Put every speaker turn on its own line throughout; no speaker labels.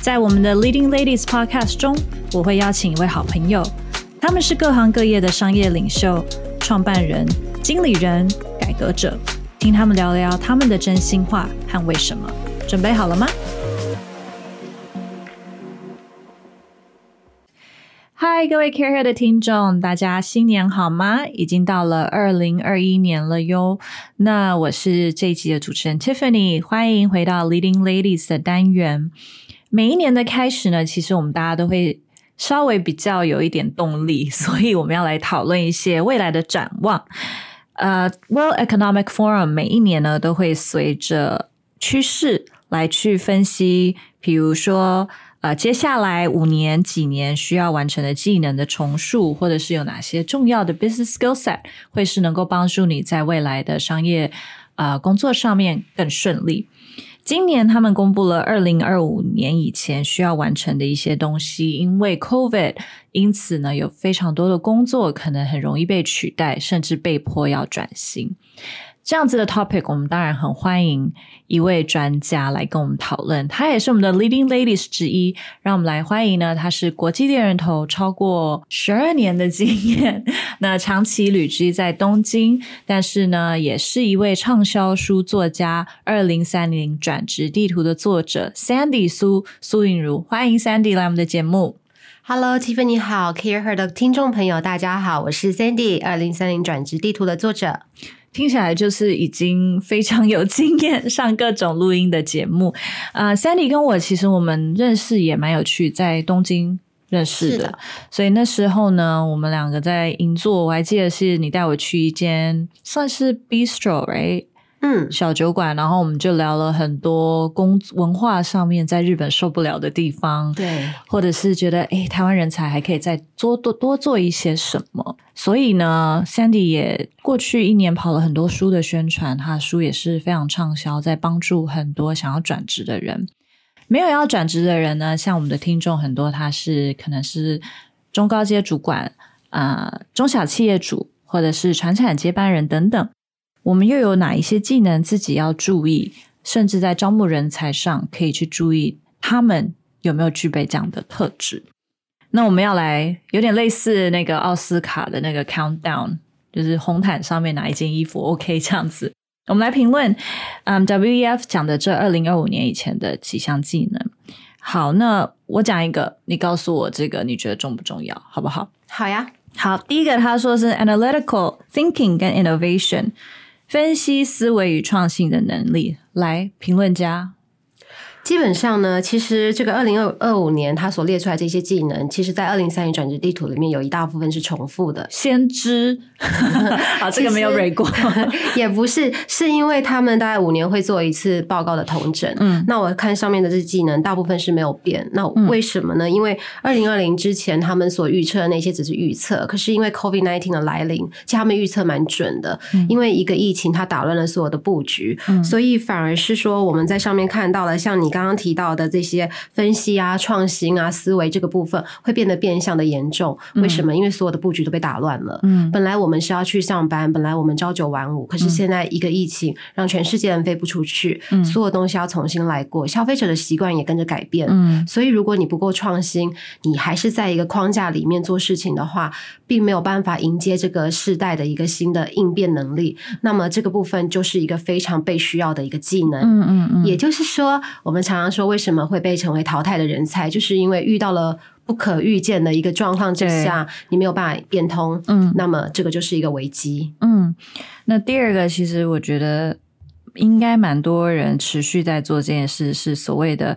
在我们的 Leading Ladies Podcast 中，我会邀请一位好朋友，他们是各行各业的商业领袖、创办人、经理人、改革者，听他们聊聊他们的真心话和为什么。准备好了吗？嗨，各位 Care Here 的听众，大家新年好吗？已经到了二零二一年了哟。那我是这一集的主持人 Tiffany，欢迎回到 Leading Ladies 的单元。每一年的开始呢，其实我们大家都会稍微比较有一点动力，所以我们要来讨论一些未来的展望。呃，World Economic Forum 每一年呢都会随着趋势来去分析，比如说呃接下来五年几年需要完成的技能的重塑，或者是有哪些重要的 business skill set 会是能够帮助你在未来的商业呃工作上面更顺利。今年他们公布了二零二五年以前需要完成的一些东西，因为 COVID，因此呢有非常多的工作可能很容易被取代，甚至被迫要转型。这样子的 topic，我们当然很欢迎一位专家来跟我们讨论。他也是我们的 leading ladies 之一，让我们来欢迎呢。他是国际猎人头超过十二年的经验，那长期旅居在东京，但是呢，也是一位畅销书作家。二零三零转职地图的作者 Sandy 苏苏颖如，欢迎 Sandy 来我们的节目。
Hello，Tiffany 好，Care Her 的听众朋友大家好，我是 Sandy，二零三零转职地图的作者。
听起来就是已经非常有经验，上各种录音的节目。呃，Sandy 跟我其实我们认识也蛮有趣，在东京认识的，所以那时候呢，我们两个在银座，我还记得是你带我去一间算是 bistro，right？
嗯，
小酒馆，然后我们就聊了很多工文化上面在日本受不了的地方，
对，
或者是觉得哎，台湾人才还可以再多多多做一些什么。所以呢，Sandy 也过去一年跑了很多书的宣传，他的书也是非常畅销，在帮助很多想要转职的人。没有要转职的人呢，像我们的听众很多，他是可能是中高阶主管啊，中小企业主，或者是传产接班人等等。我们又有哪一些技能自己要注意？甚至在招募人才上，可以去注意他们有没有具备这样的特质。那我们要来有点类似那个奥斯卡的那个 countdown，就是红毯上面哪一件衣服 OK 这样子。我们来评论，嗯，WEF 讲的这二零二五年以前的几项技能。好，那我讲一个，你告诉我这个你觉得重不重要，好不好？
好呀。
好，第一个他说是 analytical thinking 跟 innovation。分析思维与创新的能力，来评论家。
基本上呢，其实这个二零二二五年他所列出来这些技能，其实在二零三零转职地图里面有一大部分是重复的。
先知，好，这个没有蕊过，
也不是，是因为他们大概五年会做一次报告的统整。嗯，那我看上面的这些技能，大部分是没有变。那为什么呢？因为二零二零之前他们所预测的那些只是预测，可是因为 COVID nineteen 的来临，其实他们预测蛮准的。因为一个疫情，它打乱了所有的布局，所以反而是说我们在上面看到了，像你刚。刚刚提到的这些分析啊、创新啊、思维这个部分会变得变相的严重。为什么？因为所有的布局都被打乱了。嗯，本来我们是要去上班，本来我们朝九晚五，可是现在一个疫情让全世界人飞不出去，所有东西要重新来过，消费者的习惯也跟着改变。嗯，所以如果你不够创新，你还是在一个框架里面做事情的话，并没有办法迎接这个世代的一个新的应变能力。那么这个部分就是一个非常被需要的一个技能。嗯嗯嗯，也就是说我们。常常说为什么会被成为淘汰的人才，就是因为遇到了不可预见的一个状况之下，你没有办法变通，嗯，那么这个就是一个危机，
嗯。那第二个，其实我觉得应该蛮多人持续在做这件事，是所谓的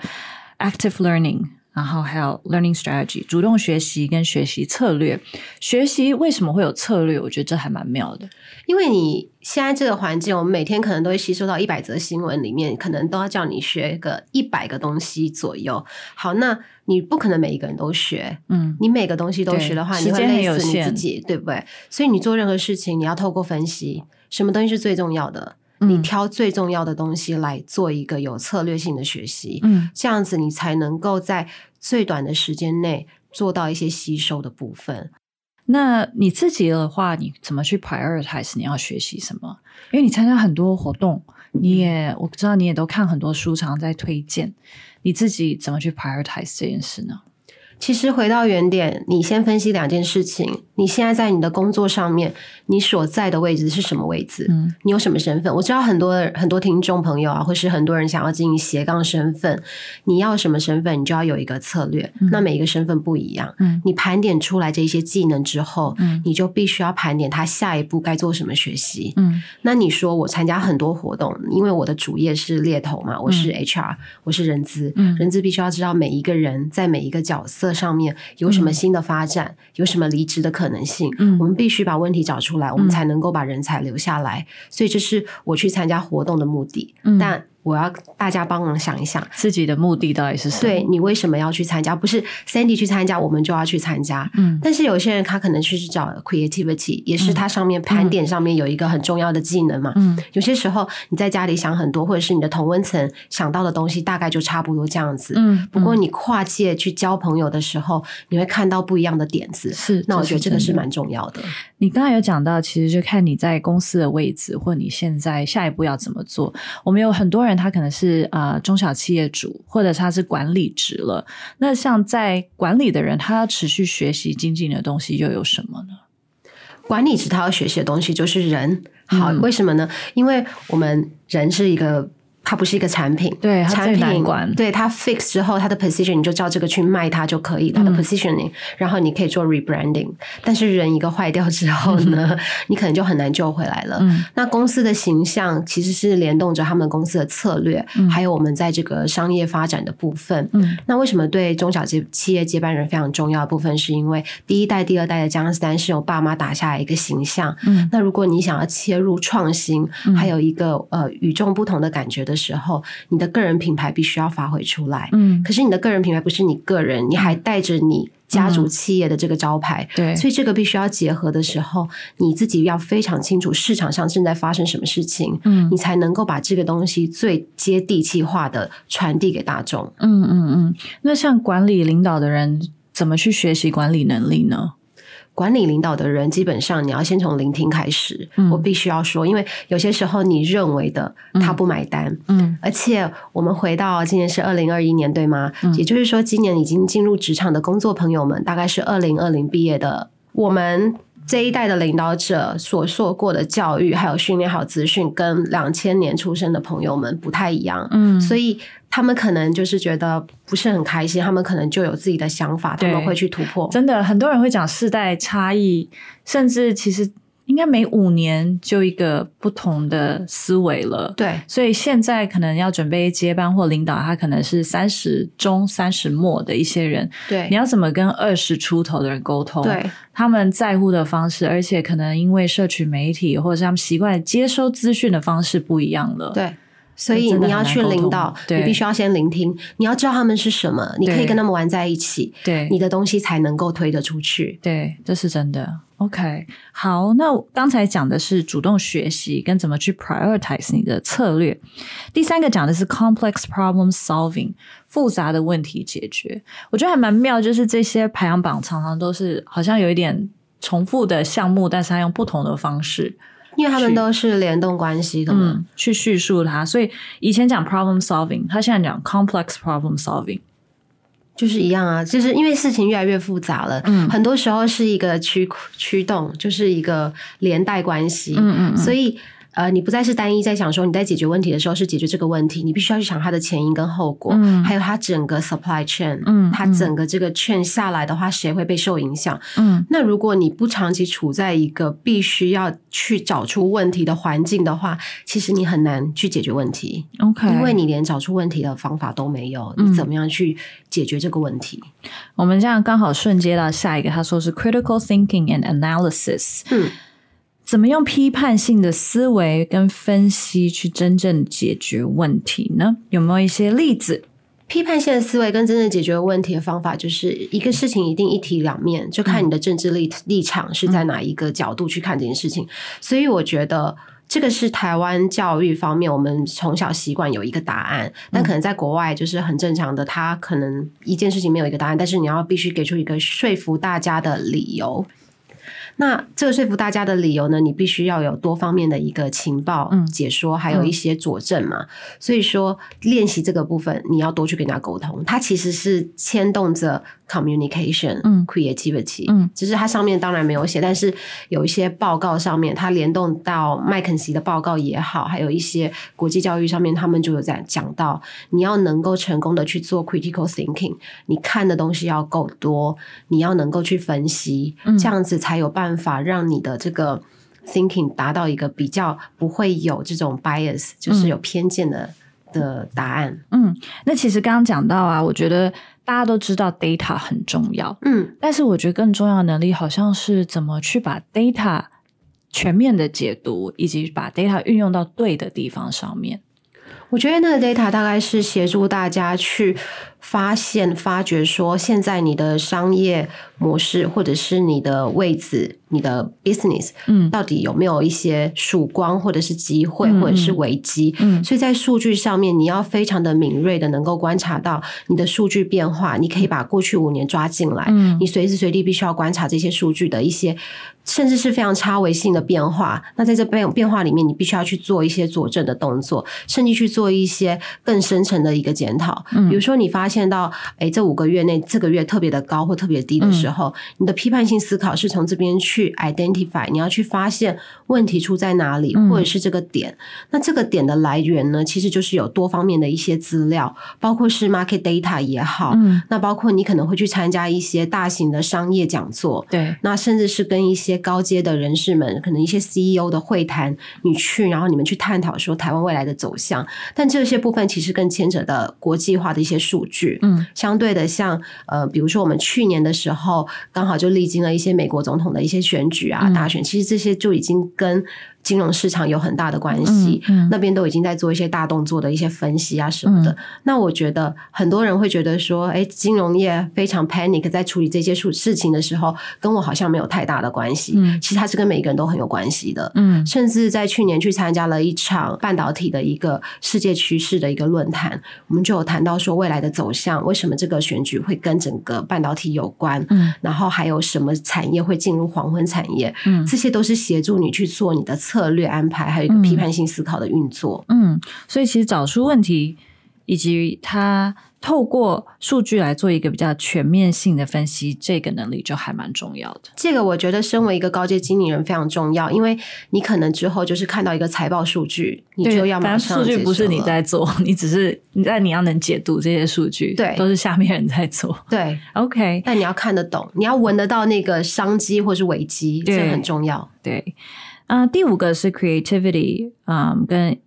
active learning，然后还有 learning strategy，主动学习跟学习策略。学习为什么会有策略？我觉得这还蛮妙的。
因为你现在这个环境，我们每天可能都会吸收到一百则新闻，里面可能都要叫你学个一百个东西左右。好，那你不可能每一个人都学，嗯，你每个东西都学的话，你会累死你自己，对不对？所以你做任何事情，你要透过分析，什么东西是最重要的。你挑最重要的东西来做一个有策略性的学习，嗯，这样子你才能够在最短的时间内做到一些吸收的部分。
那你自己的话，你怎么去 prioritize 你要学习什么？因为你参加很多活动，你也我知道你也都看很多书，常在推荐，你自己怎么去 prioritize 这件事呢？
其实回到原点，你先分析两件事情。你现在在你的工作上面，你所在的位置是什么位置？嗯，你有什么身份？我知道很多很多听众朋友啊，或是很多人想要经营斜杠身份，你要什么身份，你就要有一个策略。那每一个身份不一样，嗯，你盘点出来这些技能之后，嗯，你就必须要盘点他下一步该做什么学习。嗯，那你说我参加很多活动，因为我的主业是猎头嘛，我是 HR，我是人资，人资必须要知道每一个人在每一个角色上面有什么新的发展，有什么离职的可能。可能性，嗯，我们必须把问题找出来，我们才能够把人才留下来。所以，这是我去参加活动的目的。但我要大家帮忙想一想，
自己的目的到底是什么？
对你为什么要去参加？不是 Sandy 去参加，我们就要去参加。嗯，但是有些人他可能去找 creativity，也是他上面盘点上面有一个很重要的技能嘛。嗯，有些时候你在家里想很多，或者是你的同温层想到的东西，大概就差不多这样子。嗯，不过你跨界去交朋友的时候，你会看到不一样的点子。
是，
那我觉得这个是蛮重要的。
你刚才有讲到，其实就看你在公司的位置，或你现在下一步要怎么做。我们有很多人。他可能是呃中小企业主，或者他是管理职了。那像在管理的人，他要持续学习精进的东西又有什么呢？
管理职他要学习的东西就是人。好，为什么呢？因为我们人是一个。它不是一个产品，
对产品管，
对它 fix 之后，它的 position 你就照这个去卖它就可以。它的 positioning，然后你可以做 rebranding。但是人一个坏掉之后呢，你可能就很难救回来了。那公司的形象其实是联动着他们公司的策略，还有我们在这个商业发展的部分。那为什么对中小企企业接班人非常重要的部分，是因为第一代、第二代的江斯丹是由爸妈打下来一个形象。那如果你想要切入创新，还有一个呃与众不同的感觉的。的时候，你的个人品牌必须要发挥出来。嗯，可是你的个人品牌不是你个人，你还带着你家族企业的这个招牌。
对，
所以这个必须要结合的时候，你自己要非常清楚市场上正在发生什么事情。嗯，你才能够把这个东西最接地气化的传递给大众。
嗯嗯嗯。那像管理领导的人，怎么去学习管理能力呢？
管理领导的人，基本上你要先从聆听开始。我必须要说，因为有些时候你认为的他不买单。嗯，而且我们回到今年是二零二一年，对吗？也就是说，今年已经进入职场的工作朋友们，大概是二零二零毕业的。我们这一代的领导者所受过的教育，还有训练，还有资讯，跟两千年出生的朋友们不太一样。嗯，所以。他们可能就是觉得不是很开心，他们可能就有自己的想法，他们会去突破。
真的，很多人会讲世代差异，甚至其实应该每五年就一个不同的思维了。
对，
所以现在可能要准备接班或领导，他可能是三十中、三十末的一些人。
对，
你要怎么跟二十出头的人沟通？
对，
他们在乎的方式，而且可能因为社群媒体或者是他们习惯接收资讯的方式不一样了。
对。所以你要去领导，你必须要先聆听。你要知道他们是什么，你可以跟他们玩在一起，
对，
你的东西才能够推得出去。
对，这是真的。OK，好，那刚才讲的是主动学习跟怎么去 prioritize 你的策略。第三个讲的是 complex problem solving，复杂的问题解决。我觉得还蛮妙，就是这些排行榜常常都是好像有一点重复的项目，但是他用不同的方式。
因为他们都是联动关系的嘛，
去叙述它，所以以前讲 problem solving，他现在讲 complex problem solving，
就是一样啊，就是因为事情越来越复杂了，嗯，很多时候是一个驱驱动，就是一个连带关系，嗯嗯，所以呃，你不再是单一在想说你在解决问题的时候是解决这个问题，你必须要去想它的前因跟后果，嗯，还有它整个 supply chain，嗯，它整个这个 chain 下来的话，谁会被受影响？嗯，那如果你不长期处在一个必须要去找出问题的环境的话，其实你很难去解决问题。
OK，
因为你连找出问题的方法都没有，你怎么样去解决这个问题？
我们这样刚好顺接到下一个，他说是 critical thinking and analysis，嗯。怎么用批判性的思维跟分析去真正解决问题呢？有没有一些例子？
批判性的思维跟真正解决问题的方法，就是一个事情一定一体两面，就看你的政治立立场是在哪一个角度去看这件事情。所以我觉得这个是台湾教育方面，我们从小习惯有一个答案，但可能在国外就是很正常的，他可能一件事情没有一个答案，但是你要必须给出一个说服大家的理由。那这个说服大家的理由呢？你必须要有多方面的一个情报解说，还有一些佐证嘛。所以说，练习这个部分，你要多去跟人家沟通。它其实是牵动着。communication，嗯，creativity，嗯，只是它上面当然没有写，但是有一些报告上面，它联动到麦肯锡的报告也好，还有一些国际教育上面，他们就有在讲到，你要能够成功的去做 critical thinking，你看的东西要够多，你要能够去分析，这样子才有办法让你的这个 thinking 达到一个比较不会有这种 bias，就是有偏见的的答案。
嗯，那其实刚刚讲到啊，我觉得。大家都知道 data 很重要，嗯，但是我觉得更重要的能力好像是怎么去把 data 全面的解读，以及把 data 运用到对的地方上面。
我觉得那个 data 大概是协助大家去发现、发掘，说现在你的商业模式或者是你的位置。你的 business，嗯，到底有没有一些曙光，或者是机会，或者是危机？嗯，所以在数据上面，你要非常的敏锐的，能够观察到你的数据变化。你可以把过去五年抓进来，嗯，你随时随地必须要观察这些数据的一些，甚至是非常差微性的变化。那在这变变化里面，你必须要去做一些佐证的动作，甚至去做一些更深层的一个检讨。嗯，比如说你发现到，哎，这五个月内这个月特别的高或特别低的时候，你的批判性思考是从这边去。去 identify，你要去发现问题出在哪里，或者是这个点。那这个点的来源呢，其实就是有多方面的一些资料，包括是 market data 也好，嗯，那包括你可能会去参加一些大型的商业讲座，
对，
那甚至是跟一些高阶的人士们，可能一些 CEO 的会谈，你去，然后你们去探讨说台湾未来的走向。但这些部分其实更牵扯的国际化的一些数据，嗯，相对的，像呃，比如说我们去年的时候，刚好就历经了一些美国总统的一些。选举啊，大选，其实这些就已经跟。金融市场有很大的关系，那边都已经在做一些大动作的一些分析啊什么的。那我觉得很多人会觉得说，哎，金融业非常 panic，在处理这些事事情的时候，跟我好像没有太大的关系。其实它是跟每一个人都很有关系的。嗯，甚至在去年去参加了一场半导体的一个世界趋势的一个论坛，我们就有谈到说未来的走向，为什么这个选举会跟整个半导体有关？嗯，然后还有什么产业会进入黄昏产业？嗯，这些都是协助你去做你的。策略安排，还有一个批判性思考的运作。
嗯，所以其实找出问题，以及他透过数据来做一个比较全面性的分析，这个能力就还蛮重要的。
这个我觉得，身为一个高阶经理人非常重要，因为你可能之后就是看到一个财报数据，你就要马上。
数据不是你在做，你只是你在你要能解读这些数据，
对，
都是下面人在做。
对
，OK，
但你要看得懂，你要闻得到那个商机或是危机，这很重要。
对。啊，第五个是 creativity，嗯，跟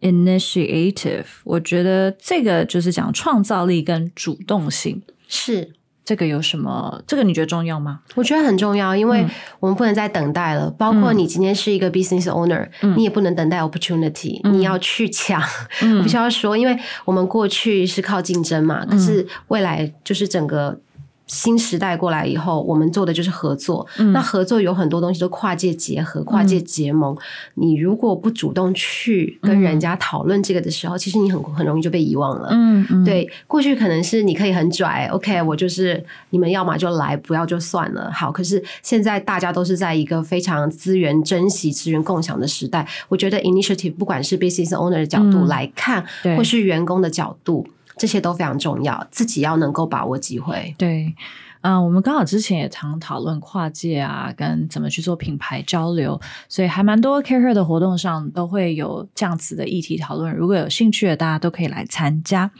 initiative，我觉得这个就是讲创造力跟主动性。
是
这个有什么？这个你觉得重要吗？
我觉得很重要，因为我们不能再等待了。包括你今天是一个 business owner，你也不能等待 opportunity，你要去抢。我必须要说，因为我们过去是靠竞争嘛，可是未来就是整个。新时代过来以后，我们做的就是合作。那合作有很多东西都跨界结合、跨界结盟。你如果不主动去跟人家讨论这个的时候，其实你很很容易就被遗忘了。嗯嗯，对，过去可能是你可以很拽，OK，我就是你们要么就来，不要就算了。好，可是现在大家都是在一个非常资源珍惜、资源共享的时代。我觉得 initiative 不管是 business owner 的角度来看，或是员工的角度。这些都非常重要，自己要能够把握机会。
对，嗯，我们刚好之前也常讨论跨界啊，跟怎么去做品牌交流，所以还蛮多 Care 的活动上都会有这样子的议题讨论。如果有兴趣的，大家都可以来参加。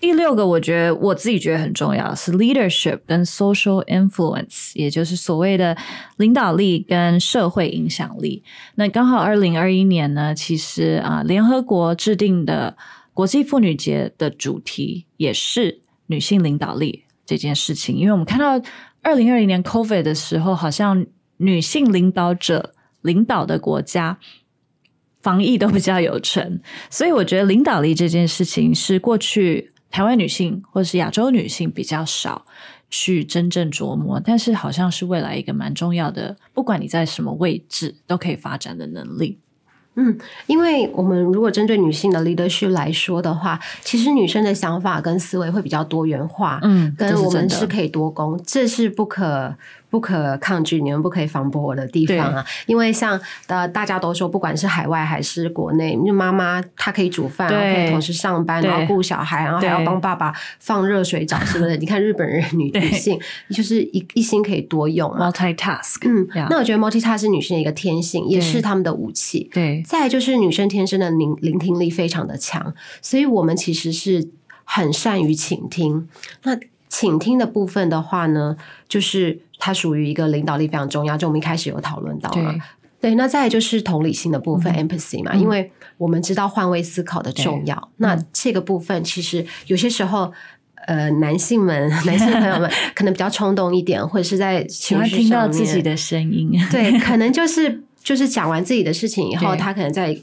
第六个，我觉得我自己觉得很重要是 leadership 跟 social influence，也就是所谓的领导力跟社会影响力。那刚好二零二一年呢，其实啊，联合国制定的国际妇女节的主题也是女性领导力这件事情。因为我们看到二零二零年 COVID 的时候，好像女性领导者领导的国家。防疫都比较有成，所以我觉得领导力这件事情是过去台湾女性或是亚洲女性比较少去真正琢磨，但是好像是未来一个蛮重要的，不管你在什么位置都可以发展的能力。
嗯，因为我们如果针对女性的 leadership 来说的话，其实女生的想法跟思维会比较多元化，
嗯，
跟我们是可以多攻，这是不可。不可抗拒，你们不可以反驳我的地方啊！因为像呃，大家都说，不管是海外还是国内，就妈妈她可以煮饭，然后可以同时上班，然后顾小孩，然后还要帮爸爸放热水澡，是不是？你看日本人女 女性就是一一心可以多用
，multitask。
嗯，那我觉得 multitask 是女性的一个天性，也是他们的武器。
对，
再就是女生天生的聆聆听力非常的强，所以我们其实是很善于倾听。那倾听的部分的话呢，就是它属于一个领导力非常重要。就我们一开始有讨论到嘛，对，那再就是同理心的部分，empathy 嘛，因为我们知道换位思考的重要。那这个部分其实有些时候，呃，男性们、男性朋友们可能比较冲动一点，或者是在喜
欢听到自己的声音，
对，可能就是就是讲完自己的事情以后，他可能在。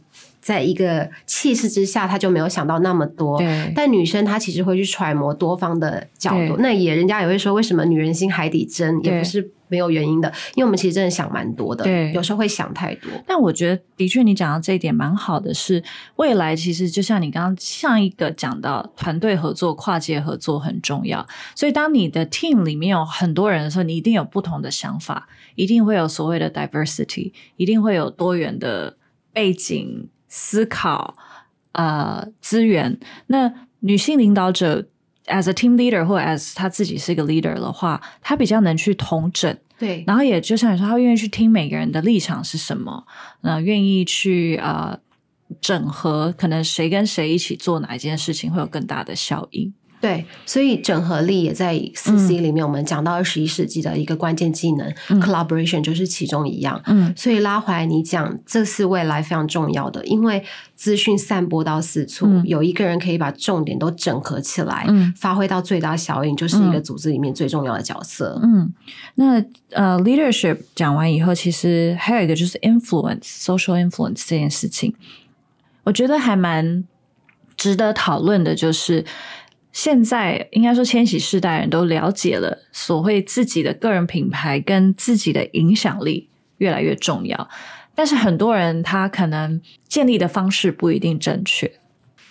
在一个气势之下，他就没有想到那么多。但女生她其实会去揣摩多方的角度。那也人家也会说，为什么女人心海底针？也不是没有原因的。因为我们其实真的想蛮多的，
对，
有时候会想太多。
但我觉得，的确你讲到这一点蛮好的，是未来其实就像你刚刚上一个讲到，团队合作、跨界合作很重要。所以当你的 team 里面有很多人的时候，你一定有不同的想法，一定会有所谓的 diversity，一定会有多元的背景。思考，呃，资源。那女性领导者，as a team leader 或 as 她自己是一个 leader 的话，她比较能去统整。
对，
然后也就像你说，她愿意去听每个人的立场是什么，那愿意去呃整合，可能谁跟谁一起做哪一件事情会有更大的效应。
对，所以整合力也在四 C 里面。我们讲到二十一世纪的一个关键技能，collaboration 就是其中一样。
嗯，
所以拉回来你讲，这是未来非常重要的，因为资讯散播到四处，有一个人可以把重点都整合起来，发挥到最大效应，就是一个组织里面最重要的角色。
嗯，那呃，leadership 讲完以后，其实还有一个就是 influence，social influence 这件事情，我觉得还蛮值得讨论的，就是。现在应该说，千禧世代人都了解了所谓自己的个人品牌跟自己的影响力越来越重要，但是很多人他可能建立的方式不一定正确。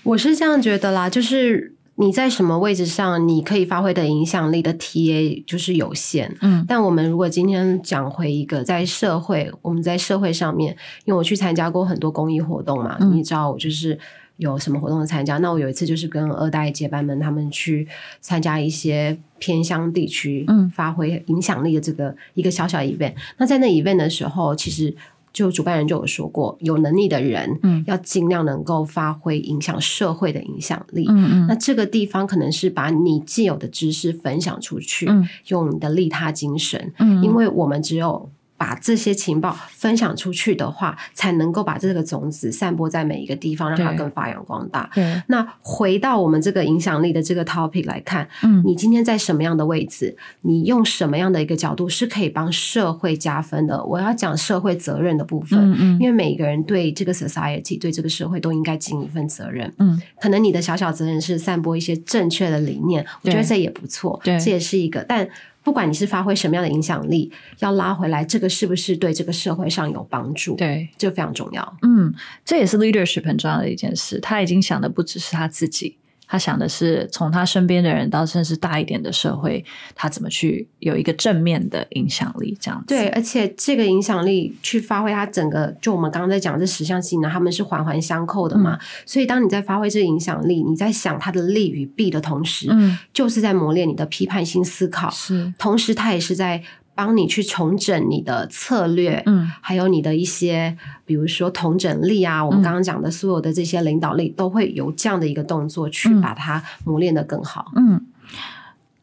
我是这样觉得啦，就是你在什么位置上，你可以发挥的影响力的 TA 就是有限。
嗯，
但我们如果今天讲回一个在社会，我们在社会上面，因为我去参加过很多公益活动嘛，你知道我就是。有什么活动的参加？那我有一次就是跟二代接班们他们去参加一些偏乡地区，
嗯，
发挥影响力的这个一个小小 event。那在那 event 的时候，其实就主办人就有说过，有能力的人，
嗯，
要尽量能够发挥影响社会的影响力。
嗯嗯。
那这个地方可能是把你既有的知识分享出去，用你的利他精神，
嗯，
因为我们只有。把这些情报分享出去的话，才能够把这个种子散播在每一个地方，让它更发扬光大。
对，
那回到我们这个影响力的这个 topic 来看，
嗯，
你今天在什么样的位置，你用什么样的一个角度是可以帮社会加分的？我要讲社会责任的部分，
嗯嗯，
因为每一个人对这个 society 对这个社会都应该尽一份责任。
嗯，
可能你的小小责任是散播一些正确的理念，我觉得这也不错，
对，
这也是一个，但。不管你是发挥什么样的影响力，要拉回来，这个是不是对这个社会上有帮助？
对，
这非常重要。
嗯，这也是 leadership 很重要的一件事。他已经想的不只是他自己，他想的是从他身边的人到甚至大一点的社会，他怎么去有一个正面的影响力，这样子。
对，而且这个影响力去发挥他整个，就我们刚刚在讲这十项技能，他们是环环相扣的嘛。所以当你在发挥这个影响力，你在想它的利与弊的同时，嗯，就是在磨练你的批判性思考。
是，
同时他也是在。帮你去重整你的策略，嗯，还有你的一些，比如说同整力啊，我们刚刚讲的所有的这些领导力，都会有这样的一个动作去把它磨练的更好。
嗯，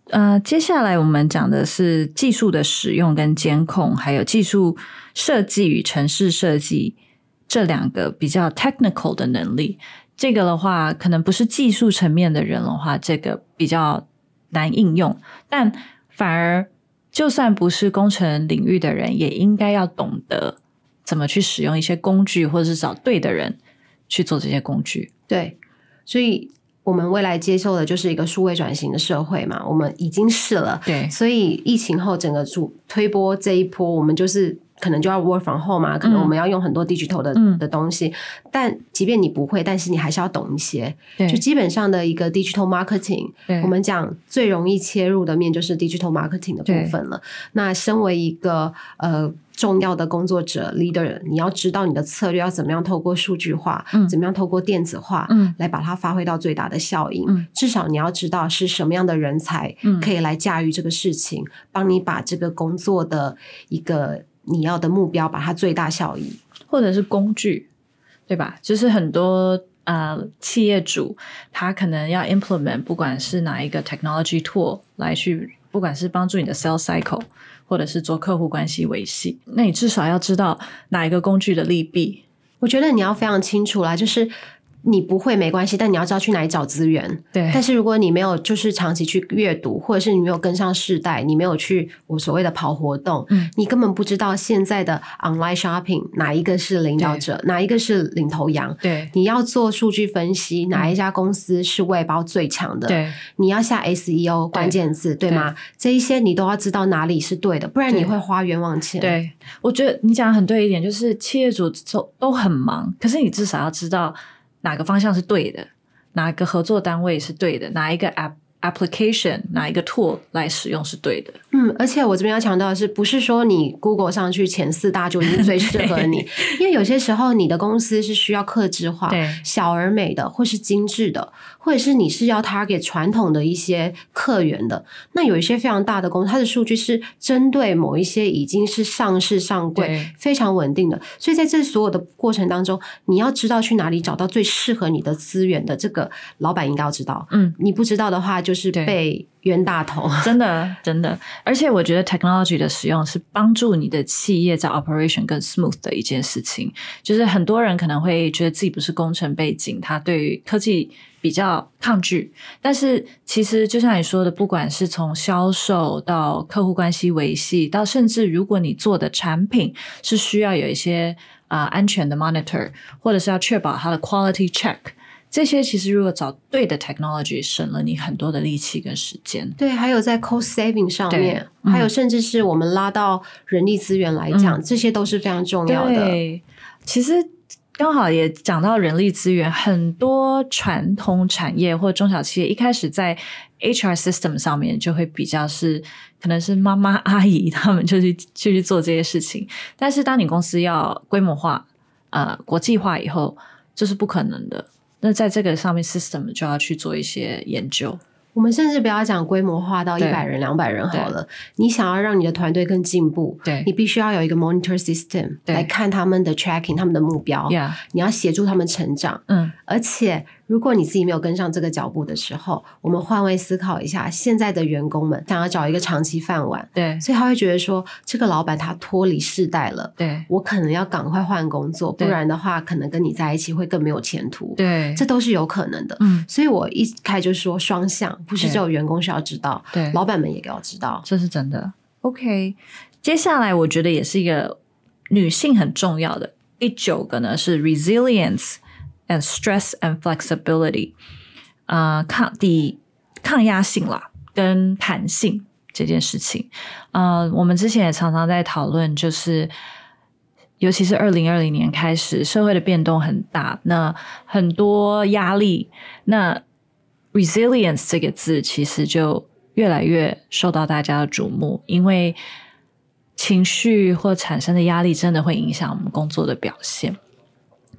呃，接下来我们讲的是技术的使用跟监控，还有技术设计与城市设计这两个比较 technical 的能力。这个的话，可能不是技术层面的人的话，这个比较难应用，但反而。就算不是工程领域的人，也应该要懂得怎么去使用一些工具，或者是找对的人去做这些工具。
对，所以我们未来接受的就是一个数位转型的社会嘛，我们已经是了。
对，
所以疫情后整个主推波这一波，我们就是。可能就要 work from home 嘛，可能我们要用很多 digital 的的东西，但即便你不会，但是你还是要懂一些。就基本上的一个 digital marketing，我们讲最容易切入的面就是 digital marketing 的部分了。那身为一个呃重要的工作者 leader，你要知道你的策略要怎么样透过数据化，怎么样透过电子化，嗯。来把它发挥到最大的效应。至少你要知道是什么样的人才可以来驾驭这个事情，帮你把这个工作的一个。你要的目标，把它最大效益，
或者是工具，对吧？就是很多呃企业主，他可能要 implement，不管是哪一个 technology tool 来去，不管是帮助你的 sales cycle，或者是做客户关系维系，那你至少要知道哪一个工具的利弊。
我觉得你要非常清楚啦，就是。你不会没关系，但你要知道去哪里找资源。
对，
但是如果你没有就是长期去阅读，或者是你没有跟上世代，你没有去我所谓的跑活动，嗯，你根本不知道现在的 online shopping 哪一个是领导者，哪一个是领头羊。
对，
你要做数据分析，哪一家公司是外包最强的？
对，
你要下 SEO 关键字，对吗？这一些你都要知道哪里是对的，不然你会花冤枉钱。
对，我觉得你讲的很对一点，就是企业主都都很忙，可是你至少要知道。哪个方向是对的？哪个合作单位是对的？哪一个 app？application 哪一个 tool 来使用是对的？
嗯，而且我这边要强调的是，不是说你 Google 上去前四大就已经最适合 你，因为有些时候你的公司是需要克制化、小而美的，或是精致的，或者是你是要 target 传统的一些客源的。那有一些非常大的公司，它的数据是针对某一些已经是上市上柜、非常稳定的。所以在这所有的过程当中，你要知道去哪里找到最适合你的资源的，这个老板应该要知道。嗯，你不知道的话就。就是被冤大头，
真的 真的，而且我觉得 technology 的使用是帮助你的企业在 operation 更 smooth 的一件事情。就是很多人可能会觉得自己不是工程背景，他对于科技比较抗拒。但是其实就像你说的，不管是从销售到客户关系维系，到甚至如果你做的产品是需要有一些啊安全的 monitor，或者是要确保它的 quality check。这些其实如果找对的 technology，省了你很多的力气跟时间。
对，还有在 cost saving 上面，还有甚至是我们拉到人力资源来讲，这些都是非常重要的。
对，其实刚好也讲到人力资源，很多传统产业或中小企业一开始在 HR system 上面就会比较是，可能是妈妈阿姨他们就去就去做这些事情。但是当你公司要规模化、呃国际化以后，这是不可能的。那在这个上面，system 就要去做一些研究。
我们甚至不要讲规模化到一百人、两百人好了。你想要让你的团队更进步，
对
你必须要有一个 monitor system 来看他们的 tracking、他们的目标。你要协助他们成长。嗯，而且。如果你自己没有跟上这个脚步的时候，我们换位思考一下，现在的员工们想要找一个长期饭碗，
对，
所以他会觉得说，这个老板他脱离世代了，
对
我可能要赶快换工作，不然的话，可能跟你在一起会更没有前途，
对，
这都是有可能的。嗯，所以我一开就说双向，不是只有员工需要知道，
对，
老板们也要知道，
这是真的。OK，接下来我觉得也是一个女性很重要的第九个呢，是 resilience and stress and flexibility。呃，抗抵抗压性啦，跟弹性这件事情，呃，我们之前也常常在讨论，就是尤其是二零二零年开始，社会的变动很大，那很多压力，那 resilience 这个字其实就越来越受到大家的瞩目，因为情绪或产生的压力真的会影响我们工作的表现。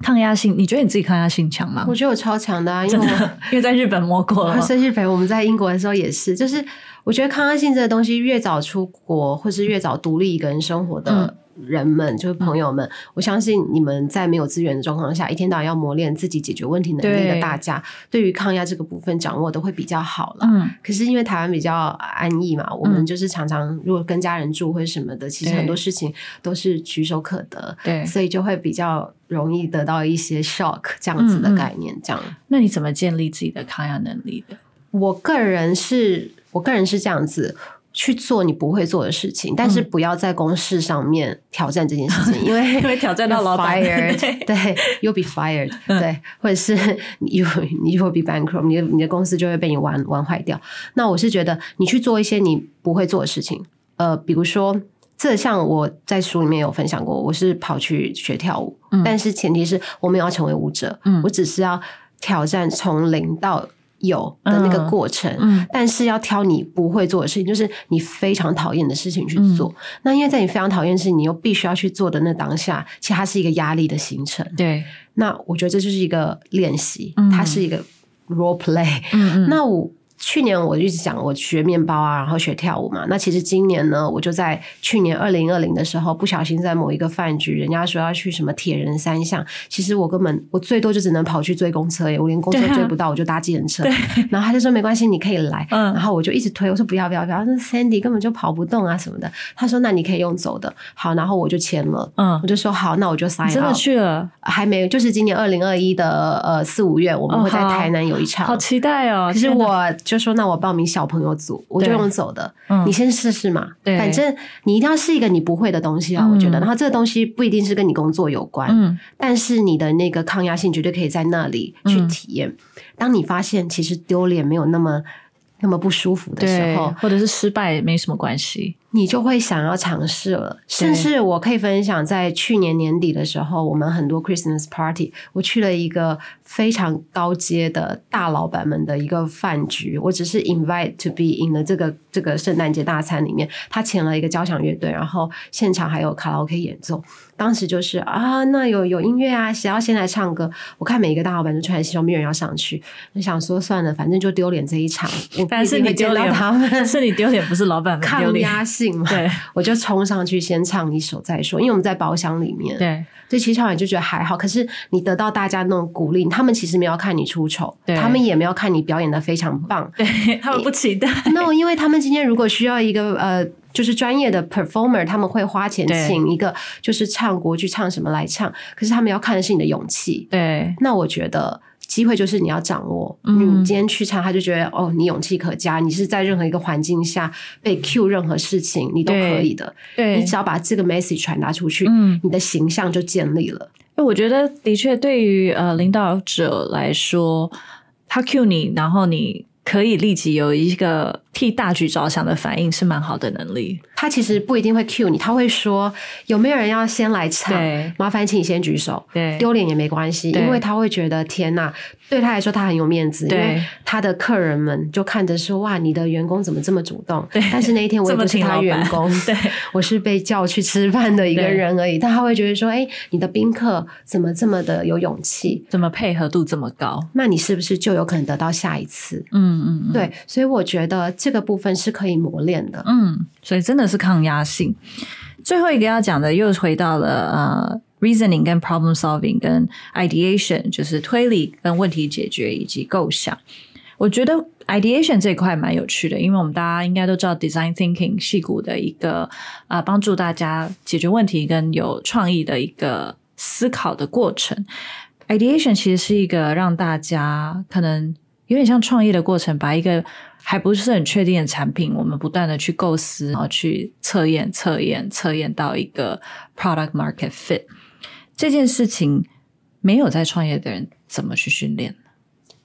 抗压性，你觉得你自己抗压性强吗？
我觉得我超强的啊，因为
因为在日本摸过了。
在日本，我们在英国的时候也是，就是我觉得抗压性这个东西，越早出国或是越早独立一个人生活的。人们就是朋友们，我相信你们在没有资源的状况下，一天到晚要磨练自己解决问题能力的大家，对于抗压这个部分掌握的会比较好了。嗯，可是因为台湾比较安逸嘛，我们就是常常如果跟家人住或者什么的，其实很多事情都是举手可得，
对，
所以就会比较容易得到一些 shock 这样子的概念。这样，
那你怎么建立自己的抗压能力的？
我个人是我个人是这样子。去做你不会做的事情，但是不要在公事上面挑战这件事情，因为
因为挑战到老板，
对，you'll be fired，对，或者是 you you will be bankrupt，你的你的公司就会被你玩玩坏掉。那我是觉得你去做一些你不会做的事情，呃，比如说这像我在书里面有分享过，我是跑去学跳舞，但是前提是我们要成为舞者，我只是要挑战从零到。有的那个过程，但是要挑你不会做的事情，就是你非常讨厌的事情去做。那因为在你非常讨厌的事情，你又必须要去做的那当下，其实它是一个压力的形成。
对，
那我觉得这就是一个练习，它是一个 role play。那我。去年我一直讲我学面包啊，然后学跳舞嘛。那其实今年呢，我就在去年二零二零的时候，不小心在某一个饭局，人家说要去什么铁人三项，其实我根本我最多就只能跑去追公车耶，我连公车追不到，我就搭计程车。然后他就说没关系，你可以来。然后我就一直推，我说不要不要不要，那 Sandy 根本就跑不动啊什么的。他说那你可以用走的。好，然后我就签了。嗯，我就说好，那我就 sign。
真的去了？
还没，就是今年二零二一的呃四五月，我们会在台南有一场，
好期待哦。
可是我就说那我报名。小朋友组，我就用走的。你先试试嘛，反正你一定要试一个你不会的东西啊。我觉得，然后这个东西不一定是跟你工作有关，嗯，但是你的那个抗压性绝对可以在那里去体验。当你发现其实丢脸没有那么那么不舒服的时候，
或者是失败没什么关系。
你就会想要尝试了，甚至我可以分享，在去年年底的时候，我们很多 Christmas party，我去了一个非常高阶的大老板们的一个饭局，我只是 invite to be in 的这个这个圣诞节大餐里面，他请了一个交响乐队，然后现场还有卡拉 OK 演奏，当时就是啊，那有有音乐啊，谁要先来唱歌？我看每一个大老板都穿西装，没有人要上去，就想说算了，反正就丢脸这一场，
但是你丢脸他们，是你丢脸，不是老板们
抗压性。
对，
我就冲上去先唱一首再说，因为我们在包厢里面。
对，
所以其实唱完就觉得还好。可是你得到大家那种鼓励，他们其实没有看你出丑，他们也没有看你表演的非常棒，
对他们不期待。
那因为他们今天如果需要一个呃，就是专业的 performer，他们会花钱请一个就是唱国剧唱什么来唱，可是他们要看的是你的勇气。
对，
那我觉得。机会就是你要掌握。你今天去唱，他就觉得哦，你勇气可嘉，你是在任何一个环境下被 Q 任何事情，你都可以的。
对，
你只要把这个 message 传达出去，嗯你的形象就建立了。
我觉得的确，对于呃领导者来说，他 Q 你，然后你可以立即有一个替大局着想的反应，是蛮好的能力。
他其实不一定会 cue 你，他会说有没有人要先来唱？麻烦请你先举手。
对，
丢脸也没关系，因为他会觉得天呐，对他来说他很有面子，因为他的客人们就看着说哇，你的员工怎么这么主动？
对，
但是那一天我也不是他员工，
对，
我是被叫去吃饭的一个人而已。但他会觉得说，哎，你的宾客怎么这么的有勇气，
怎么配合度这么高？
那你是不是就有可能得到下一次？
嗯嗯，
对，所以我觉得这个部分是可以磨练的。
嗯，所以真的是。抗压性。最后一个要讲的，又回到了呃，reasoning 跟 problem solving 跟 ideation，就是推理跟问题解决以及构想。我觉得 ideation 这一块蛮有趣的，因为我们大家应该都知道 design thinking 系骨的一个啊，帮助大家解决问题跟有创意的一个思考的过程。ideation 其实是一个让大家可能有点像创业的过程，把一个还不是很确定的产品，我们不断的去构思，然后去测验、测验、测验到一个 product market fit。这件事情没有在创业的人怎么去训练？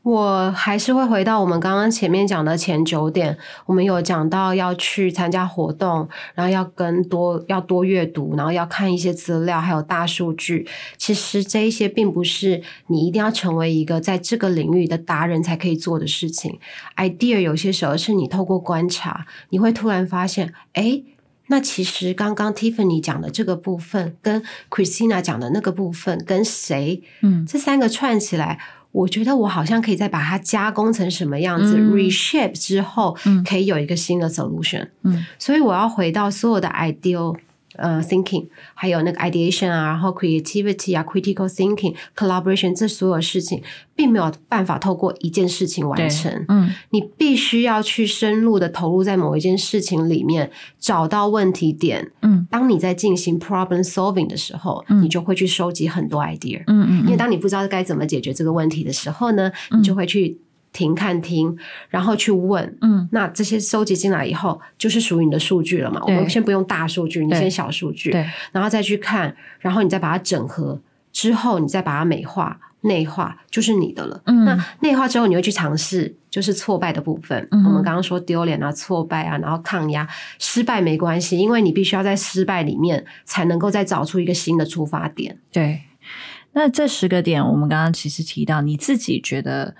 我还是会回到我们刚刚前面讲的前九点，我们有讲到要去参加活动，然后要跟多要多阅读，然后要看一些资料，还有大数据。其实这一些并不是你一定要成为一个在这个领域的达人才可以做的事情。idea 有些时候是你透过观察，你会突然发现，哎，那其实刚刚 Tiffany 讲的这个部分，跟 Christina 讲的那个部分，跟谁，嗯，这三个串起来。我觉得我好像可以再把它加工成什么样子，reshape 之后，可以有一个新的 solution。嗯，所以我要回到所有的 ideal。呃，thinking，还有那个 ideation 啊，然后 creativity 啊，critical thinking，collaboration，这所有事情并没有办法透过一件事情完成。嗯，你必须要去深入的投入在某一件事情里面，找到问题点。嗯，当你在进行 problem solving 的时候，你就会去收集很多 idea。嗯嗯，因为当你不知道该怎么解决这个问题的时候呢，你就会去。停看听，然后去问，嗯，那这些收集进来以后，就是属于你的数据了嘛？我们先不用大数据，你先小数据，
对，
然后再去看，然后你再把它整合之后，你再把它美化、内化，就是你的了。嗯，那内化之后，你会去尝试，就是挫败的部分。嗯我们刚刚说丢脸啊、挫败啊，然后抗压、失败没关系，因为你必须要在失败里面才能够再找出一个新的出发点。
对，那这十个点，我们刚刚其实提到，你自己觉得。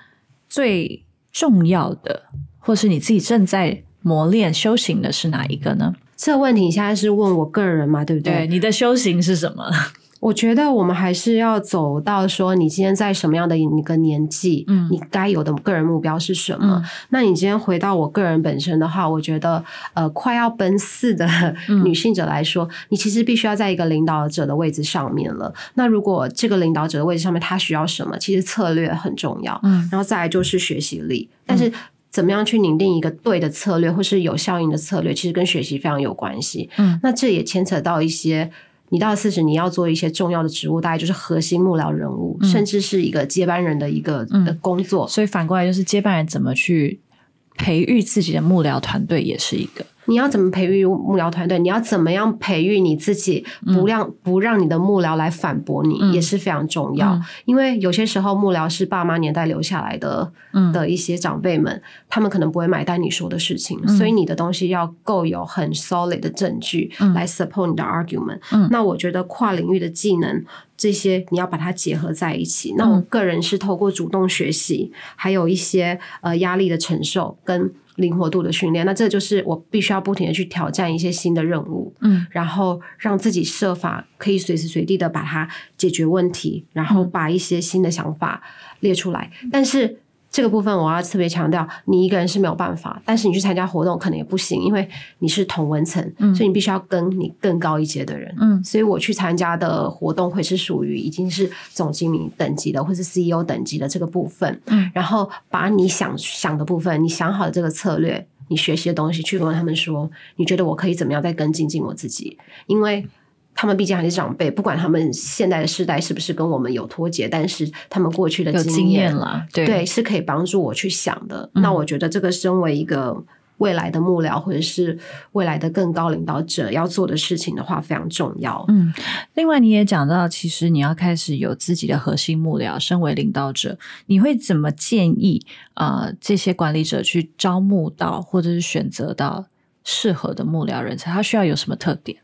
最重要的，或是你自己正在磨练修行的是哪一个呢？
这个问题现在是问我个人嘛，对不对？
你的修行是什么？
我觉得我们还是要走到说，你今天在什么样的一个年纪，嗯，你该有的个人目标是什么？那你今天回到我个人本身的话，我觉得，呃，快要奔四的 女性者来说，你其实必须要在一个领导者的位置上面了。那如果这个领导者的位置上面，他需要什么？其实策略很重要，嗯，然后再来就是学习力。但是怎么样去拟定一个对的策略，或是有效应的策略，其实跟学习非常有关系。嗯，那这也牵扯到一些。你到了四十，你要做一些重要的职务，大概就是核心幕僚人物，甚至是一个接班人的一个的工作。
所以反过来就是接班人怎么去培育自己的幕僚团队，也是一个。
你要怎么培育幕僚团队？你要怎么样培育你自己？不让不让你的幕僚来反驳你，也是非常重要。因为有些时候幕僚是爸妈年代留下来的，的一些长辈们，他们可能不会买单你说的事情，所以你的东西要够有很 solid 的证据来 support 你的 argument。那我觉得跨领域的技能这些你要把它结合在一起。那我个人是透过主动学习，还有一些呃压力的承受跟。灵活度的训练，那这就是我必须要不停的去挑战一些新的任务，嗯，然后让自己设法可以随时随地的把它解决问题，然后把一些新的想法列出来，但是。这个部分我要特别强调，你一个人是没有办法，但是你去参加活动可能也不行，因为你是同文层，所以你必须要跟你更高一阶的人。嗯，所以我去参加的活动会是属于已经是总经理等级的，或是 CEO 等级的这个部分。嗯，然后把你想想的部分，你想好的这个策略，你学习的东西，去跟他们说，你觉得我可以怎么样再跟进进我自己，因为。他们毕竟还是长辈，不管他们现在的世代是不是跟我们有脱节，但是他们过去的
经验了，
对，是可以帮助我去想的。那我觉得这个身为一个未来的幕僚或者是未来的更高领导者要做的事情的话，非常重要。
嗯，另外你也讲到，其实你要开始有自己的核心幕僚，身为领导者，你会怎么建议啊？这些管理者去招募到或者是选择到适合的幕僚人才，他需要有什么特点？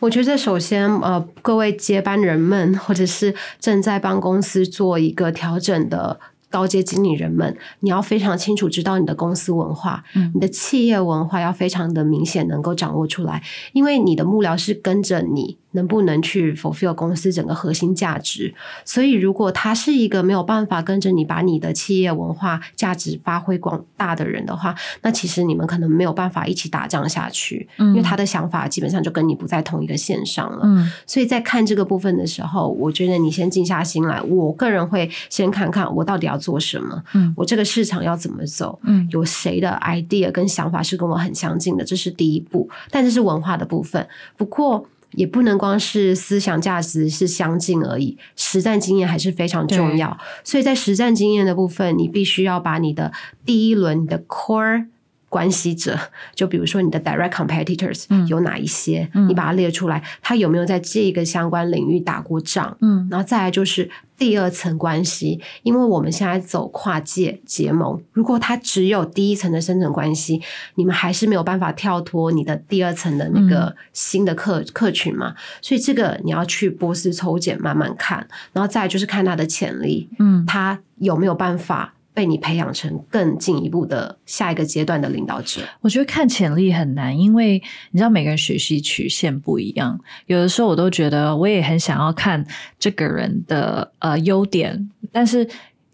我觉得，首先，呃，各位接班人们，或者是正在帮公司做一个调整的高阶经理人们，你要非常清楚知道你的公司文化，嗯，你的企业文化要非常的明显，能够掌握出来，因为你的幕僚是跟着你。能不能去 fulfill 公司整个核心价值？所以，如果他是一个没有办法跟着你把你的企业文化价值发挥广大的人的话，那其实你们可能没有办法一起打仗下去，因为他的想法基本上就跟你不在同一个线上了。嗯，所以在看这个部分的时候，我觉得你先静下心来。我个人会先看看我到底要做什么，嗯，我这个市场要怎么走，嗯，有谁的 idea 跟想法是跟我很相近的，这是第一步。但这是文化的部分，不过。也不能光是思想价值是相近而已，实战经验还是非常重要。所以在实战经验的部分，你必须要把你的第一轮的 core 关系者，就比如说你的 direct competitors 有哪一些，你把它列出来，他有没有在这个相关领域打过仗？嗯，然后再来就是第二层关系，因为我们现在走跨界结盟，如果他只有第一层的深层关系，你们还是没有办法跳脱你的第二层的那个新的客客群嘛，所以这个你要去波斯抽检慢慢看，然后再就是看他的潜力，嗯，他有没有办法。被你培养成更进一步的下一个阶段的领导者，
我觉得看潜力很难，因为你知道每个人学习曲线不一样。有的时候我都觉得我也很想要看这个人的呃优点，但是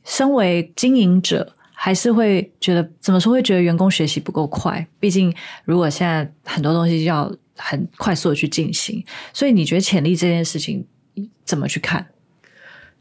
身为经营者，还是会觉得怎么说会觉得员工学习不够快。毕竟如果现在很多东西要很快速的去进行，所以你觉得潜力这件事情怎么去看？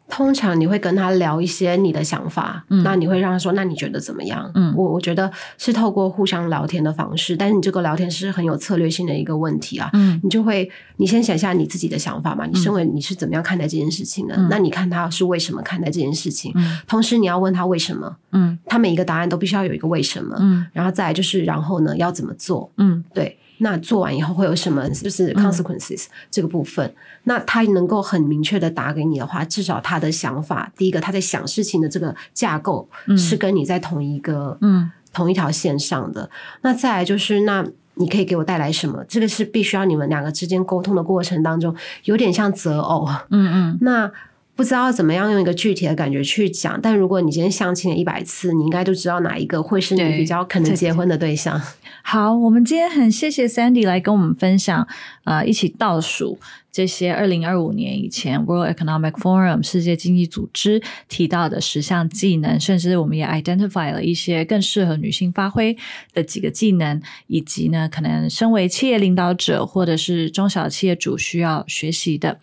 通常你会跟他聊一些你的想法，那你会让他说：“那你觉得怎么样？”嗯，我我觉得是透过互相聊天的方式，但是你这个聊天是很有策略性的一个问题啊。嗯，你就会你先想一下你自己的想法嘛，你身为你是怎么样看待这件事情的？那你看他是为什么看待这件事情？嗯，同时你要问他为什么？嗯，他每一个答案都必须要有一个为什么？嗯，然后再来就是然后呢要怎么做？嗯，对。那做完以后会有什么？就是 consequences 这个部分。那他能够很明确的答给你的话，至少他的想法，第一个他在想事情的这个架构是跟你在同一个嗯同一条线上的。那再来就是，那你可以给我带来什么？这个是必须要你们两个之间沟通的过程当中，有点像择偶。嗯嗯。那。不知道怎么样用一个具体的感觉去讲，但如果你今天相亲了一百次，你应该都知道哪一个会是你比较可能结婚的对象。
好，我们今天很谢谢 Sandy 来跟我们分享，呃，一起倒数这些二零二五年以前 World Economic Forum 世界经济组织提到的十项技能，甚至我们也 identify 了一些更适合女性发挥的几个技能，以及呢，可能身为企业领导者或者是中小企业主需要学习的。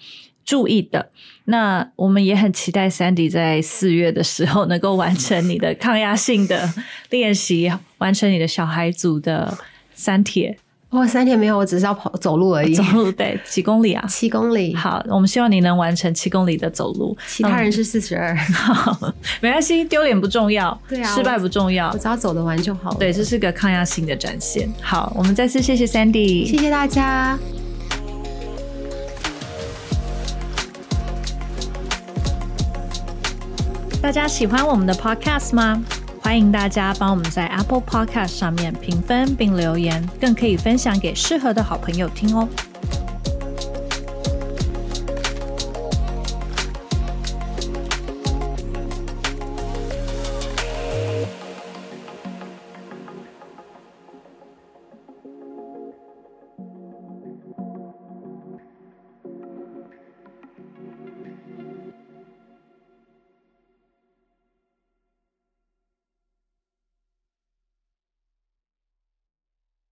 注意的，那我们也很期待 Sandy 在四月的时候能够完成你的抗压性的练习，完成你的小孩组的三铁。
哦，三铁没有，我只是要跑走路而已。
走路对几公里啊？
七公里。
好，我们希望你能完成七公里的走路。
其他人是四十二。
没关系，丢脸不重要，
对啊，
失败不重要，
我只要走得完就好。
对，这是个抗压性的展现。好，我们再次谢谢 Sandy，
谢谢大家。
大家喜欢我们的 Podcast 吗？欢迎大家帮我们在 Apple Podcast 上面评分并留言，更可以分享给适合的好朋友听哦。